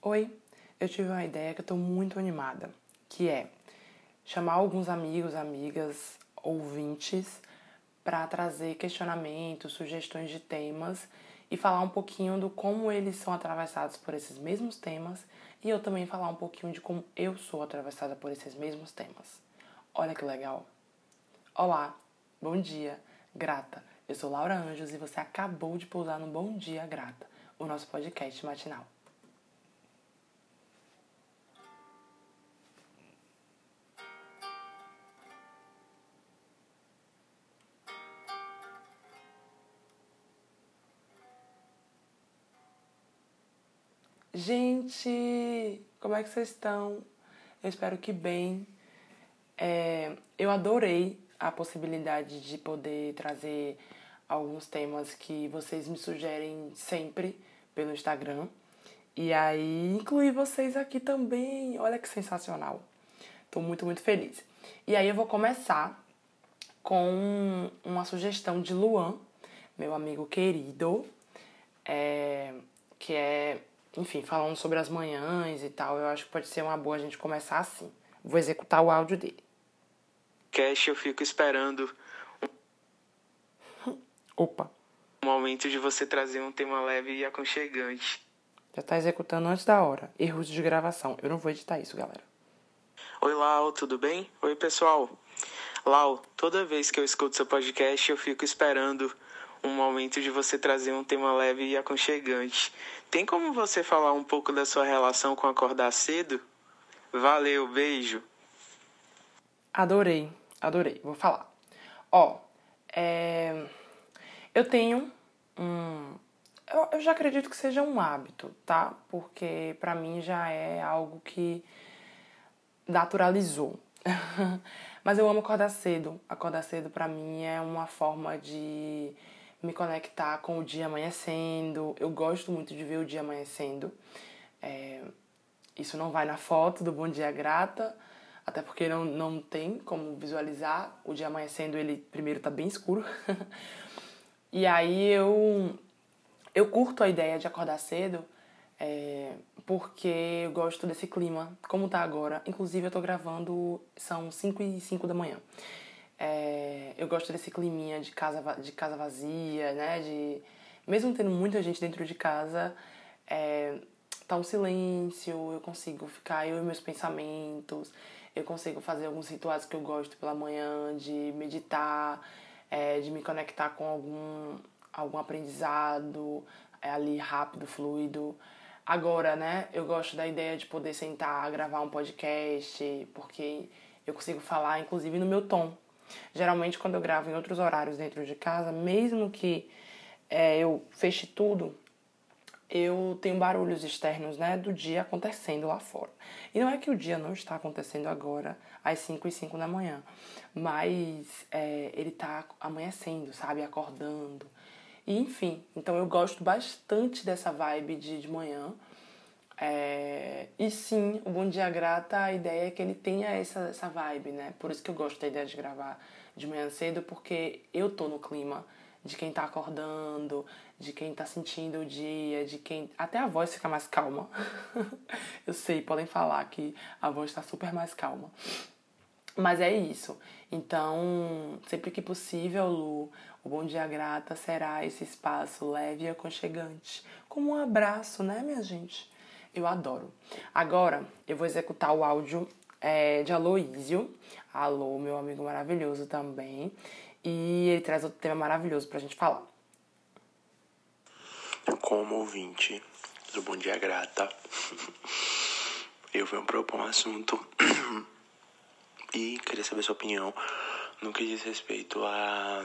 Oi, eu tive uma ideia que eu tô muito animada, que é chamar alguns amigos, amigas, ouvintes para trazer questionamentos, sugestões de temas e falar um pouquinho do como eles são atravessados por esses mesmos temas e eu também falar um pouquinho de como eu sou atravessada por esses mesmos temas. Olha que legal! Olá, bom dia, grata. Eu sou Laura Anjos e você acabou de pousar no Bom Dia Grata, o nosso podcast matinal. Gente, como é que vocês estão? Eu espero que bem. É, eu adorei a possibilidade de poder trazer alguns temas que vocês me sugerem sempre pelo Instagram. E aí incluir vocês aqui também. Olha que sensacional. Tô muito, muito feliz. E aí eu vou começar com uma sugestão de Luan, meu amigo querido, é, que é, enfim, falando sobre as manhãs e tal. Eu acho que pode ser uma boa a gente começar assim. Vou executar o áudio dele. Cash, eu fico esperando Opa, o momento de você trazer um tema leve e aconchegante. já tá executando antes da hora. Erros de gravação. Eu não vou editar isso, galera. Oi, Lau, tudo bem? Oi, pessoal. Lau, toda vez que eu escuto seu podcast, eu fico esperando um momento de você trazer um tema leve e aconchegante. Tem como você falar um pouco da sua relação com acordar cedo? Valeu, beijo. Adorei, adorei. Vou falar. Ó, é... eu tenho um. Eu, eu já acredito que seja um hábito, tá? Porque pra mim já é algo que naturalizou. Mas eu amo acordar cedo. Acordar cedo pra mim é uma forma de me conectar com o dia amanhecendo. Eu gosto muito de ver o dia amanhecendo. É, Isso não vai na foto do Bom Dia Grata, até porque não, não tem como visualizar. O dia amanhecendo, ele primeiro tá bem escuro. e aí eu, eu curto a ideia de acordar cedo, é, porque eu gosto desse clima, como tá agora. Inclusive, eu tô gravando, são 5 e 5 da manhã. É, eu gosto desse climinha de casa, de casa vazia, né? De, mesmo tendo muita gente dentro de casa, é, tá um silêncio, eu consigo ficar eu e meus pensamentos, eu consigo fazer alguns rituais que eu gosto pela manhã, de meditar, é, de me conectar com algum, algum aprendizado é, ali rápido, fluido. Agora, né, eu gosto da ideia de poder sentar, gravar um podcast, porque eu consigo falar, inclusive, no meu tom. Geralmente, quando eu gravo em outros horários dentro de casa, mesmo que é, eu feche tudo, eu tenho barulhos externos, né, do dia acontecendo lá fora. E não é que o dia não está acontecendo agora, às 5 e 5 da manhã, mas é, ele tá amanhecendo, sabe, acordando. E, enfim, então eu gosto bastante dessa vibe de, de manhã. É, e sim, o Bom Dia Grata, a ideia é que ele tenha essa, essa vibe, né? Por isso que eu gosto da ideia de gravar de manhã cedo, porque eu tô no clima de quem tá acordando, de quem tá sentindo o dia, de quem. Até a voz fica mais calma. eu sei, podem falar que a voz tá super mais calma. Mas é isso. Então, sempre que possível, Lu, o Bom Dia Grata será esse espaço leve e aconchegante. Como um abraço, né, minha gente? Eu adoro. Agora, eu vou executar o áudio é, de Aloísio. Alô, meu amigo maravilhoso também. E ele traz outro tema maravilhoso pra gente falar. Como ouvinte do Bom Dia Grata, eu venho propor um assunto e queria saber sua opinião no que diz respeito à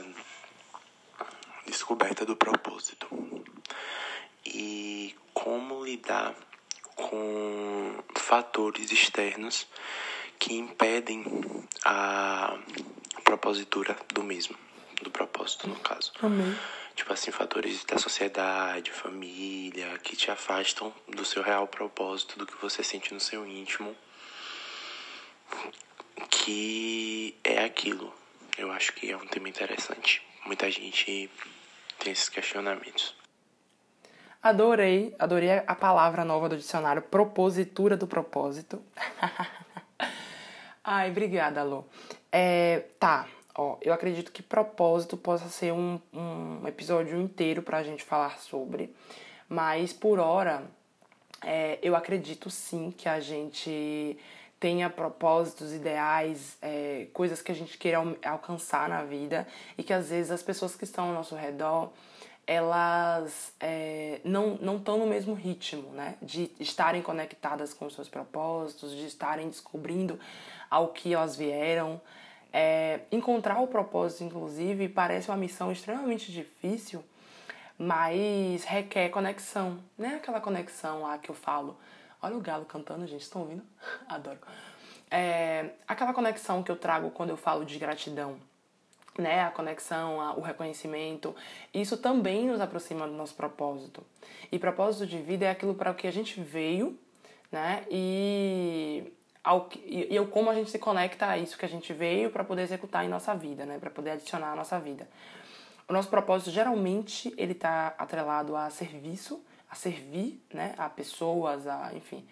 descoberta do propósito e como lidar com fatores externos que impedem a propositura do mesmo, do propósito no caso. Amém. Tipo assim, fatores da sociedade, família, que te afastam do seu real propósito, do que você sente no seu íntimo, que é aquilo. Eu acho que é um tema interessante. Muita gente tem esses questionamentos. Adorei, adorei a palavra nova do dicionário, propositura do propósito. Ai, obrigada, Lu. É, tá, ó, eu acredito que propósito possa ser um, um episódio inteiro pra gente falar sobre, mas por hora é, eu acredito sim que a gente tenha propósitos, ideais, é, coisas que a gente queira alcançar na vida e que às vezes as pessoas que estão ao nosso redor elas é, não não estão no mesmo ritmo, né? De estarem conectadas com os seus propósitos, de estarem descobrindo ao que elas vieram. É, encontrar o propósito, inclusive, parece uma missão extremamente difícil, mas requer conexão, né? Aquela conexão lá que eu falo. Olha o galo cantando, gente, estão ouvindo? Adoro. É, aquela conexão que eu trago quando eu falo de gratidão, né, a conexão, o reconhecimento, isso também nos aproxima do nosso propósito. E propósito de vida é aquilo para o que a gente veio, né, e, ao, e, e como a gente se conecta a isso que a gente veio para poder executar em nossa vida, né, para poder adicionar à nossa vida. O nosso propósito geralmente ele está atrelado a serviço, a servir, né, a pessoas, a enfim.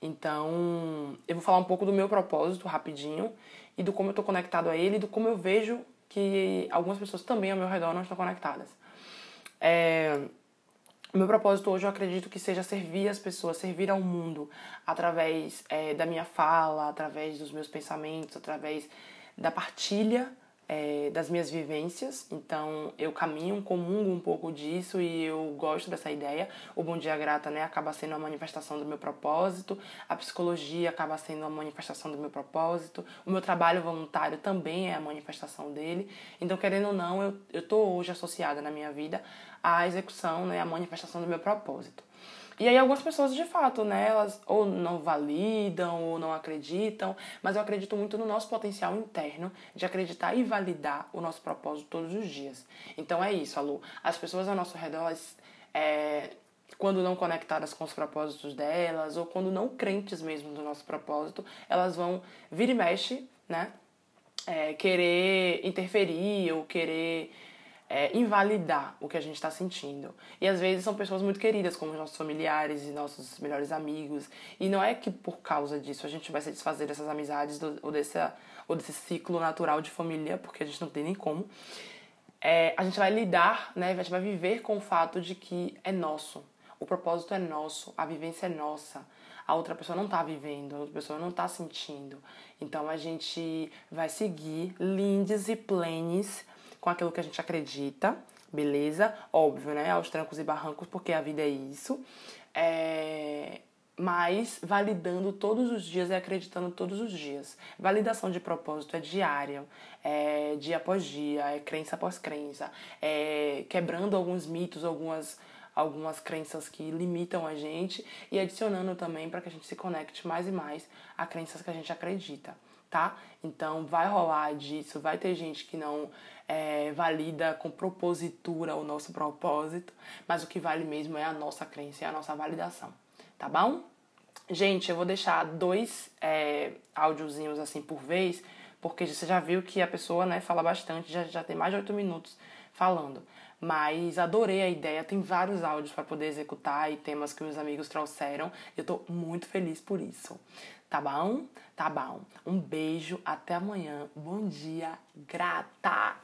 Então, eu vou falar um pouco do meu propósito rapidinho e do como eu estou conectado a ele, e do como eu vejo que algumas pessoas também ao meu redor não estão conectadas. É, meu propósito hoje eu acredito que seja servir as pessoas, servir ao mundo através é, da minha fala, através dos meus pensamentos, através da partilha é, das minhas vivências, então eu caminho, comungo um pouco disso e eu gosto dessa ideia. O Bom Dia Grata né, acaba sendo uma manifestação do meu propósito, a psicologia acaba sendo uma manifestação do meu propósito, o meu trabalho voluntário também é a manifestação dele. Então, querendo ou não, eu estou hoje associada na minha vida à execução, né, à manifestação do meu propósito. E aí algumas pessoas, de fato, né, elas ou não validam ou não acreditam, mas eu acredito muito no nosso potencial interno de acreditar e validar o nosso propósito todos os dias. Então é isso, Alu. As pessoas ao nosso redor, elas, é, quando não conectadas com os propósitos delas, ou quando não crentes mesmo do nosso propósito, elas vão vir e mexe, né? É, querer interferir ou querer é, invalidar o que a gente está sentindo. E às vezes são pessoas muito queridas, como nossos familiares e nossos melhores amigos. E não é que por causa disso a gente vai se desfazer dessas amizades do, ou, desse, ou desse ciclo natural de família, porque a gente não tem nem como. É, a gente vai lidar, né, a gente vai viver com o fato de que é nosso. O propósito é nosso, a vivência é nossa. A outra pessoa não está vivendo, a outra pessoa não está sentindo. Então a gente vai seguir lindes e plenes com aquilo que a gente acredita, beleza? Óbvio, né? Aos trancos e barrancos, porque a vida é isso. É... Mas validando todos os dias e acreditando todos os dias. Validação de propósito é diária, é dia após dia, é crença após crença, é quebrando alguns mitos, algumas algumas crenças que limitam a gente e adicionando também para que a gente se conecte mais e mais a crenças que a gente acredita, tá? Então vai rolar disso, vai ter gente que não é, valida com propositura o nosso propósito, mas o que vale mesmo é a nossa crença e a nossa validação, tá bom? Gente, eu vou deixar dois é, áudiozinhos assim por vez, porque você já viu que a pessoa né, fala bastante, já, já tem mais de oito minutos falando. Mas adorei a ideia, tem vários áudios para poder executar e temas que meus amigos trouxeram. Eu tô muito feliz por isso. Tá bom? Tá bom. Um beijo, até amanhã. Bom dia, grata!